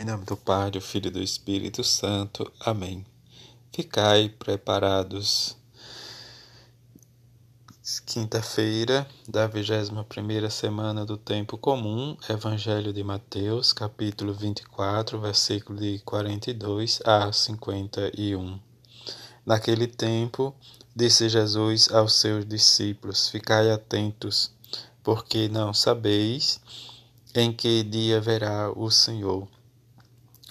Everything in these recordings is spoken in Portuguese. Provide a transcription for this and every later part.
Em nome do Pai, do Filho e do Espírito Santo. Amém. Ficai preparados. Quinta-feira da 21 semana do Tempo Comum, Evangelho de Mateus, capítulo 24, versículo de 42 a 51. Naquele tempo, disse Jesus aos seus discípulos: Ficai atentos, porque não sabeis em que dia verá o Senhor.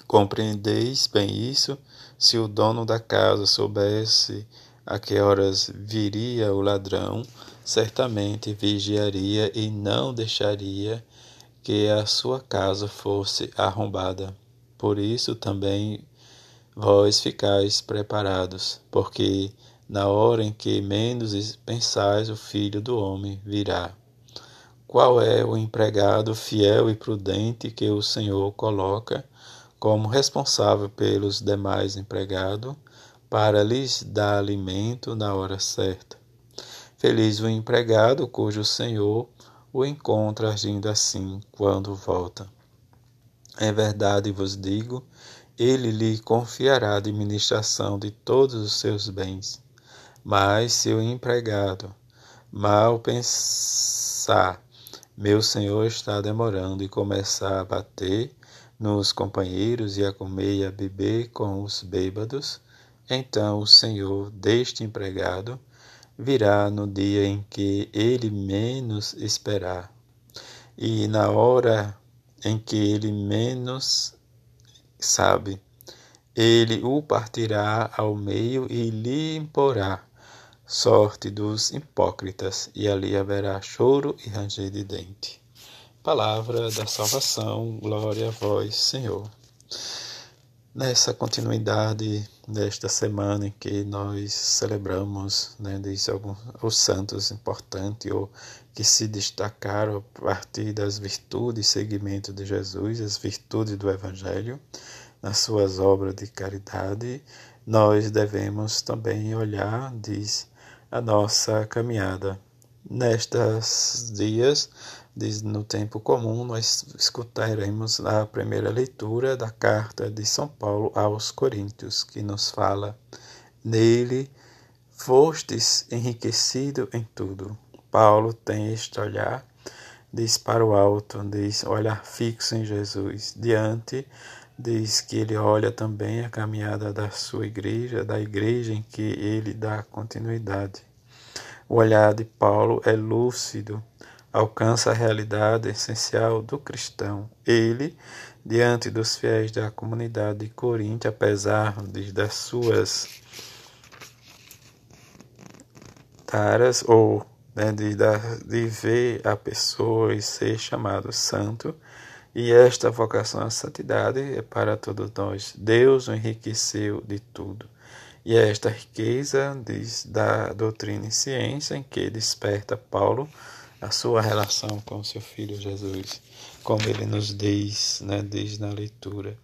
Compreendeis bem isso? Se o dono da casa soubesse a que horas viria o ladrão, certamente vigiaria e não deixaria que a sua casa fosse arrombada. Por isso também vós ficais preparados, porque na hora em que menos pensais, o filho do homem virá. Qual é o empregado fiel e prudente que o Senhor coloca como responsável pelos demais empregados, para lhes dar alimento na hora certa. Feliz o empregado cujo senhor o encontra agindo assim quando volta. Em verdade vos digo, ele lhe confiará a administração de todos os seus bens. Mas se o empregado mal pensar, meu senhor está demorando e começar a bater, nos companheiros e a comer e a beber com os bêbados, então o senhor deste empregado virá no dia em que ele menos esperar, e na hora em que ele menos sabe, ele o partirá ao meio e lhe imporá sorte dos hipócritas, e ali haverá choro e ranger de dente. Palavra da salvação, glória a vós, Senhor. Nessa continuidade desta semana em que nós celebramos, né, diz alguns, os santos importantes ou que se destacaram a partir das virtudes e seguimento de Jesus, as virtudes do Evangelho, nas suas obras de caridade, nós devemos também olhar, diz, a nossa caminhada. Nestes dias, no tempo comum, nós escutaremos a primeira leitura da carta de São Paulo aos Coríntios, que nos fala: Nele fostes enriquecido em tudo. Paulo tem este olhar, diz para o alto, diz olhar fixo em Jesus. Diante, diz que ele olha também a caminhada da sua igreja, da igreja em que ele dá continuidade. O olhar de Paulo é lúcido, alcança a realidade essencial do cristão. Ele, diante dos fiéis da comunidade de Corinto, apesar de, das suas taras ou né, de, de ver a pessoa e ser chamado santo, e esta vocação à santidade é para todos nós. Deus o enriqueceu de tudo. E é esta riqueza diz, da doutrina e ciência em que desperta Paulo a sua relação com seu filho Jesus, como ele nos diz, né, diz na leitura.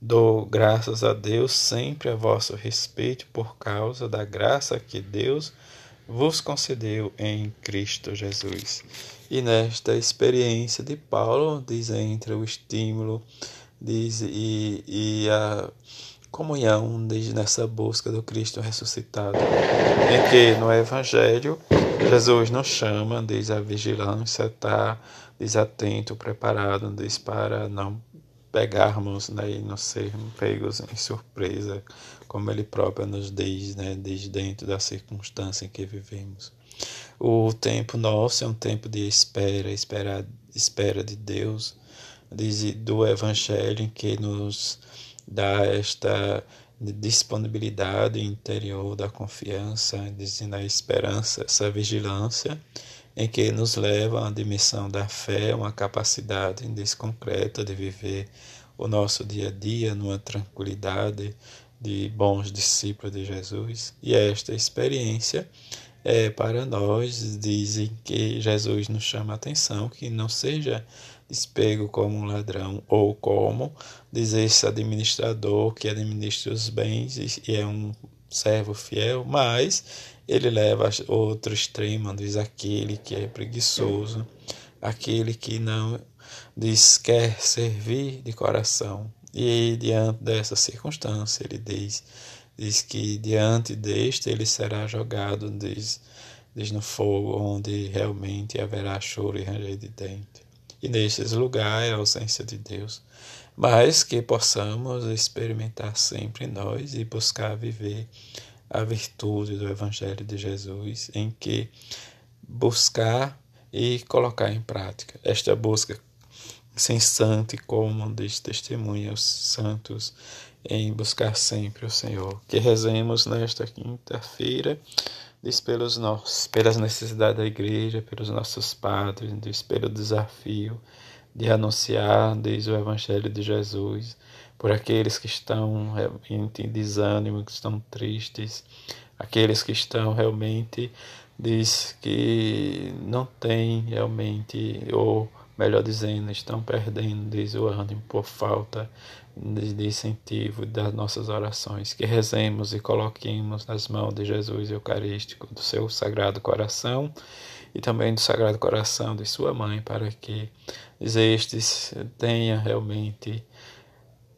Dou graças a Deus sempre a vosso respeito por causa da graça que Deus vos concedeu em Cristo Jesus. E nesta experiência de Paulo, diz entre o estímulo diz, e, e a comunhão diz, nessa busca do Cristo ressuscitado, em que no Evangelho Jesus nos chama, diz a vigilância, está desatento, preparado, diz para não pegarmos né, e não sermos pegos em surpresa, como ele próprio nos diz, né, desde dentro da circunstância em que vivemos. O tempo nosso é um tempo de espera, espera, espera de Deus, diz, do Evangelho em que nos dá esta disponibilidade interior da confiança, dizendo a esperança, essa vigilância em que nos leva à dimensão da fé, uma capacidade concreta de viver o nosso dia a dia numa tranquilidade de bons discípulos de Jesus. E esta experiência é para nós, dizem que Jesus nos chama a atenção, que não seja despego como um ladrão, ou como dizer esse administrador que administra os bens e é um servo fiel, mas ele leva outro extremo, diz aquele que é preguiçoso, aquele que não diz quer servir de coração, E diante dessa circunstância, ele diz, diz que diante deste ele será jogado, diz, diz no fogo, onde realmente haverá choro e ranger de dente. E nestes lugares é a ausência de Deus, mas que possamos experimentar sempre nós e buscar viver a virtude do Evangelho de Jesus, em que buscar e colocar em prática esta busca incessante como diz testemunha os santos em buscar sempre o Senhor. Que rezemos nesta quinta-feira, diz pelos nossos, pelas necessidades da igreja, pelos nossos padres, diz pelo desafio de anunciar, diz o Evangelho de Jesus, por aqueles que estão realmente em desânimo, que estão tristes, aqueles que estão realmente, diz que não têm realmente, ou melhor dizendo, estão perdendo, diz o ânimo, por falta de incentivo das nossas orações. Que rezemos e coloquemos nas mãos de Jesus Eucarístico, do seu Sagrado Coração e também do Sagrado Coração de sua mãe, para que estes tenha realmente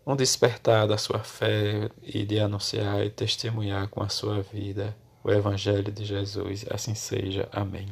um despertar da sua fé e de anunciar e testemunhar com a sua vida o Evangelho de Jesus. Assim seja. Amém.